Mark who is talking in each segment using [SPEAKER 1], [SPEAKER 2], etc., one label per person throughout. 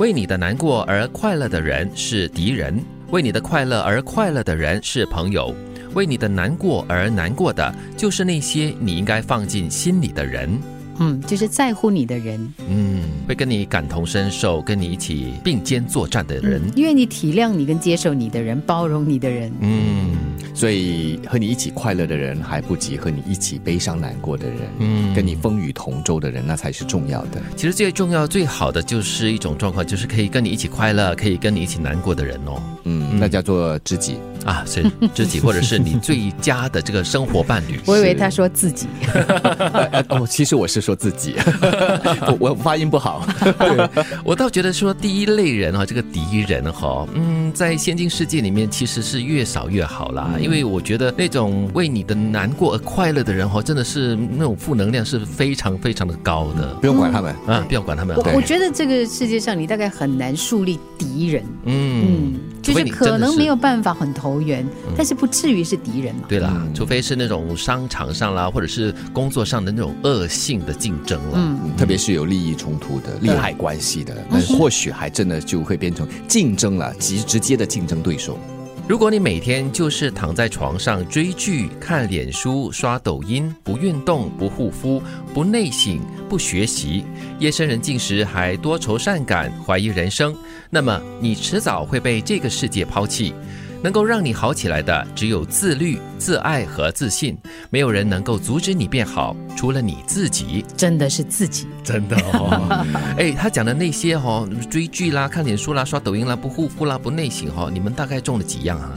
[SPEAKER 1] 为你的难过而快乐的人是敌人，为你的快乐而快乐的人是朋友。为你的难过而难过的，就是那些你应该放进心里的人。
[SPEAKER 2] 嗯，就是在乎你的人，
[SPEAKER 1] 嗯，会跟你感同身受，跟你一起并肩作战的人。
[SPEAKER 2] 因为你体谅你跟接受你的人，包容你的人。
[SPEAKER 1] 嗯，
[SPEAKER 3] 所以和你一起快乐的人还不及和你一起悲伤难过的人，嗯，跟你风雨同舟的人，那才是重要的。
[SPEAKER 1] 其实最重要、最好的就是一种状况，就是可以跟你一起快乐，可以跟你一起难过的人哦。
[SPEAKER 3] 嗯，那叫做知己
[SPEAKER 1] 啊，是知己，或者是你最佳的这个生活伴侣。
[SPEAKER 2] 我以为他说自己。
[SPEAKER 3] 哦，其实我是说自己，我我发音不好。
[SPEAKER 1] 我倒觉得说第一类人哈，这个敌人哈，嗯，在先进世界里面其实是越少越好啦。因为我觉得那种为你的难过而快乐的人哈，真的是那种负能量是非常非常的高的。
[SPEAKER 3] 不用管他们
[SPEAKER 1] 啊，不要管他们。
[SPEAKER 2] 我我觉得这个世界上你大概很难树立敌人。嗯。就是可能没有办法很投缘，但是不至于是敌人嘛。
[SPEAKER 1] 对啦，除非是那种商场上啦，或者是工作上的那种恶性的竞争了。嗯，
[SPEAKER 3] 特别是有利益冲突的、利害关系的，那或许还真的就会变成竞争了，直直接的竞争对手。
[SPEAKER 1] 如果你每天就是躺在床上追剧、看脸书、刷抖音，不运动、不护肤、不内省、不学习，夜深人静时还多愁善感、怀疑人生，那么你迟早会被这个世界抛弃。能够让你好起来的，只有自律、自爱和自信。没有人能够阻止你变好，除了你自己。
[SPEAKER 2] 真的是自己，
[SPEAKER 1] 真的哦。哎，他讲的那些哦，追剧啦、看脸书啦、刷抖音啦、不护肤啦、不内省哈，你们大概中了几样啊？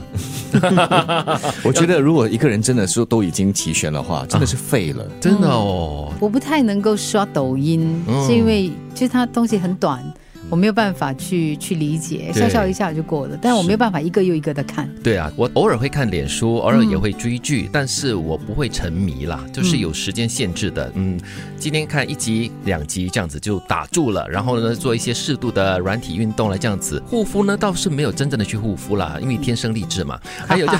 [SPEAKER 3] 我觉得，如果一个人真的是都已经齐全的话，真的是废了，
[SPEAKER 1] 真的哦。
[SPEAKER 2] 我不太能够刷抖音，是因为其实它东西很短。我没有办法去去理解，笑笑一下就过了，但是我没有办法一个又一个的看。
[SPEAKER 1] 对啊，我偶尔会看脸书，偶尔也会追剧，但是我不会沉迷啦，就是有时间限制的。嗯，今天看一集两集这样子就打住了，然后呢做一些适度的软体运动了这样子护肤呢，倒是没有真正的去护肤啦，因为天生丽质嘛。还有就，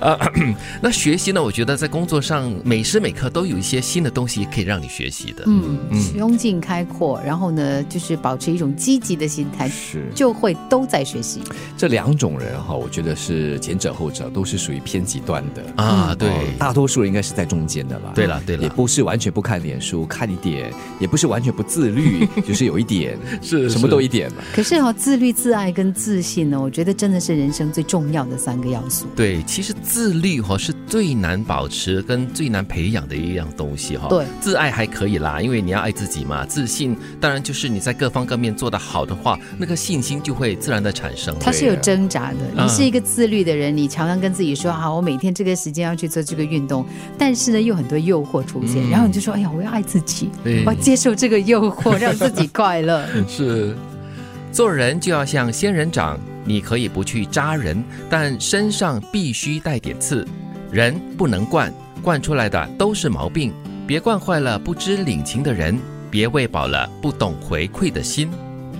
[SPEAKER 1] 那学习呢，我觉得在工作上每时每刻都有一些新的东西可以让你学习的。
[SPEAKER 2] 嗯，胸襟开阔，然后呢就是。是保持一种积极的心态，
[SPEAKER 3] 是
[SPEAKER 2] 就会都在学习。
[SPEAKER 3] 这两种人哈，我觉得是前者后者都是属于偏极端的
[SPEAKER 1] 啊。对，
[SPEAKER 3] 大多数人应该是在中间的吧。
[SPEAKER 1] 对了，对了，
[SPEAKER 3] 也不是完全不看脸书，看一点；也不是完全不自律，就是有一点，
[SPEAKER 1] 是
[SPEAKER 3] 什么都一点嘛。
[SPEAKER 2] 可是哈，自律、自爱跟自信呢，我觉得真的是人生最重要的三个要素。
[SPEAKER 1] 对，其实自律哈是最难保持跟最难培养的一样东西哈。
[SPEAKER 2] 对，
[SPEAKER 1] 自爱还可以啦，因为你要爱自己嘛。自信当然就是你在。各方各面做得好的话，那个信心就会自然的产生。
[SPEAKER 2] 它是有挣扎的。你是一个自律的人，你常常跟自己说：“好，我每天这个时间要去做这个运动。”但是呢，又很多诱惑出现，然后你就说：“哎呀，我要爱自己，我要接受这个诱惑，让自己快乐。”
[SPEAKER 1] 是，做人就要像仙人掌，你可以不去扎人，但身上必须带点刺。人不能惯，惯出来的都是毛病。别惯坏了不知领情的人。别喂饱了不懂回馈的心。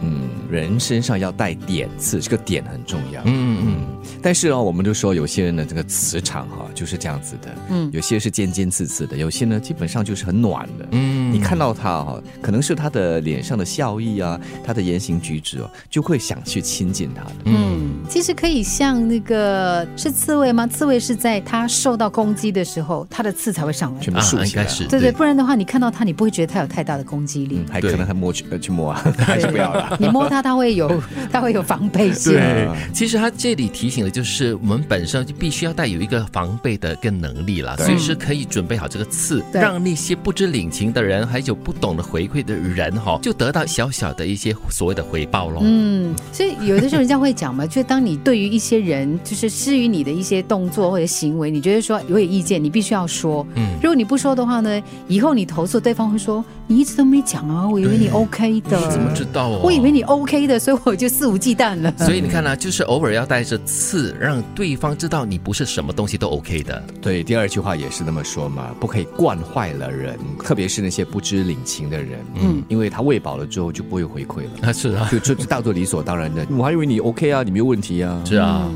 [SPEAKER 3] 嗯，人身上要带点刺，这个点很重要。嗯嗯。但是啊，我们就说有些人的这个磁场哈就是这样子的。嗯。有些是尖尖刺刺的，有些呢基本上就是很暖的。嗯。你看到他哈，可能是他的脸上的笑意啊，他的言行举止哦，就会想去亲近他的。
[SPEAKER 2] 嗯。其实可以像那个是刺猬吗？刺猬是在它受到攻击的时候，它的刺才会上来。
[SPEAKER 3] 全部竖起来。
[SPEAKER 2] 对对，不然的话，你看到它，你不会觉得它有太大的攻击力。
[SPEAKER 3] 还可能还摸去呃去摸啊，还是不要了。
[SPEAKER 2] 你摸它，它会有，它会有防备心。
[SPEAKER 1] 对，其实它这里提醒的就是，我们本身就必须要带有一个防备的个能力了，随时可以准备好这个刺，让那些不知领情的人，还有不懂得回馈的人，哈，就得到小小的一些所谓的回报喽。
[SPEAKER 2] 嗯，所以有的时候人家会讲嘛，就当你对于一些人，就是施于你的一些动作或者行为，你觉得说有点意见，你必须要说。嗯，如果你不说的话呢，以后你投诉，对方会说你一直都没讲啊，我以为你 OK 的，你
[SPEAKER 1] 怎么知道哦？
[SPEAKER 2] 我以为你 OK 的，所以我就肆无忌惮了。
[SPEAKER 1] 所以你看呢，就是偶尔要带着刺，让对方知道你不是什么东西都 OK 的。
[SPEAKER 3] 对，第二句话也是那么说嘛，不可以惯坏了人，特别是那些不知领情的人。嗯，因为他喂饱了之后就不会回馈了。
[SPEAKER 1] 啊，是啊，
[SPEAKER 3] 就就当做理所当然的。我还以为你 OK 啊，你没有问题啊。
[SPEAKER 1] 是啊，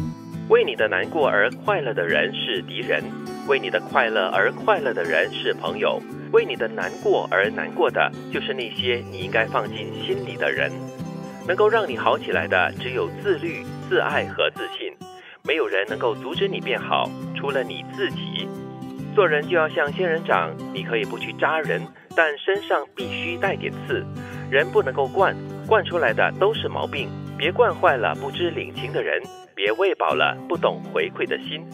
[SPEAKER 1] 为你的难过而快乐的人是敌人，为你的快乐而快乐的人是朋友。为你的难过而难过的，就是那些你应该放进心里的人。能够让你好起来的只有自律、自爱和自信。没有人能够阻止你变好，除了你自己。做人就要像仙人掌，你可以不去扎人，但身上必须带点刺。人不能够惯，惯出来的都是毛病。别惯坏了不知领情的人，别喂饱了不懂回馈的心。